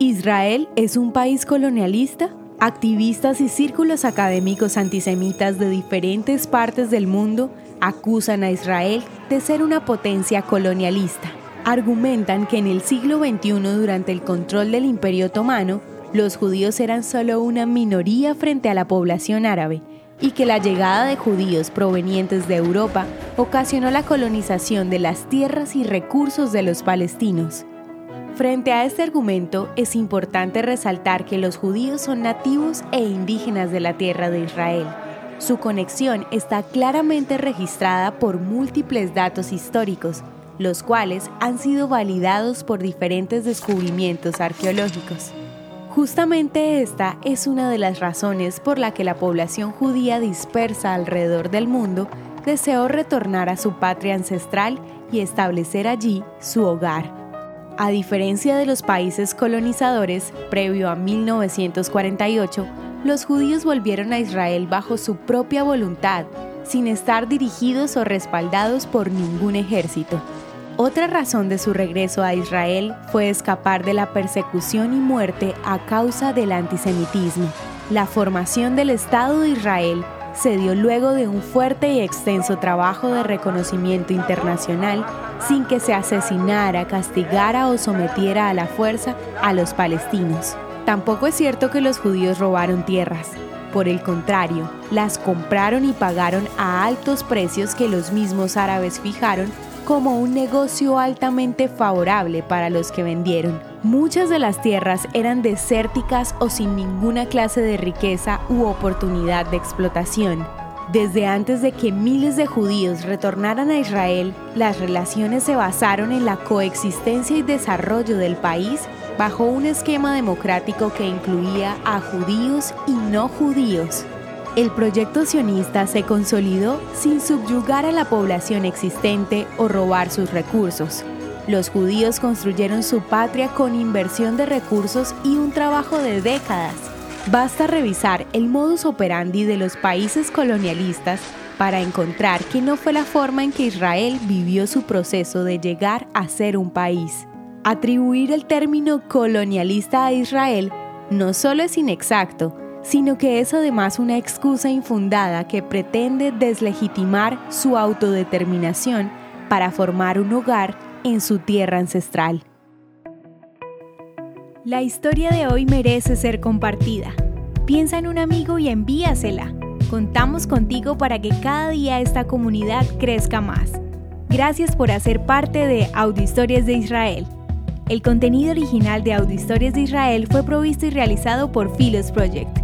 ¿Israel es un país colonialista? Activistas y círculos académicos antisemitas de diferentes partes del mundo acusan a Israel de ser una potencia colonialista. Argumentan que en el siglo XXI, durante el control del Imperio Otomano, los judíos eran solo una minoría frente a la población árabe y que la llegada de judíos provenientes de Europa ocasionó la colonización de las tierras y recursos de los palestinos. Frente a este argumento, es importante resaltar que los judíos son nativos e indígenas de la tierra de Israel. Su conexión está claramente registrada por múltiples datos históricos, los cuales han sido validados por diferentes descubrimientos arqueológicos. Justamente esta es una de las razones por la que la población judía dispersa alrededor del mundo deseó retornar a su patria ancestral y establecer allí su hogar. A diferencia de los países colonizadores, previo a 1948, los judíos volvieron a Israel bajo su propia voluntad, sin estar dirigidos o respaldados por ningún ejército. Otra razón de su regreso a Israel fue escapar de la persecución y muerte a causa del antisemitismo. La formación del Estado de Israel se dio luego de un fuerte y extenso trabajo de reconocimiento internacional sin que se asesinara, castigara o sometiera a la fuerza a los palestinos. Tampoco es cierto que los judíos robaron tierras. Por el contrario, las compraron y pagaron a altos precios que los mismos árabes fijaron como un negocio altamente favorable para los que vendieron. Muchas de las tierras eran desérticas o sin ninguna clase de riqueza u oportunidad de explotación. Desde antes de que miles de judíos retornaran a Israel, las relaciones se basaron en la coexistencia y desarrollo del país bajo un esquema democrático que incluía a judíos y no judíos. El proyecto sionista se consolidó sin subyugar a la población existente o robar sus recursos. Los judíos construyeron su patria con inversión de recursos y un trabajo de décadas Basta revisar el modus operandi de los países colonialistas para encontrar que no fue la forma en que Israel vivió su proceso de llegar a ser un país. Atribuir el término colonialista a Israel no solo es inexacto, sino que es además una excusa infundada que pretende deslegitimar su autodeterminación para formar un hogar en su tierra ancestral. La historia de hoy merece ser compartida. Piensa en un amigo y envíasela. Contamos contigo para que cada día esta comunidad crezca más. Gracias por hacer parte de Historias de Israel. El contenido original de Historias de Israel fue provisto y realizado por Philos Project.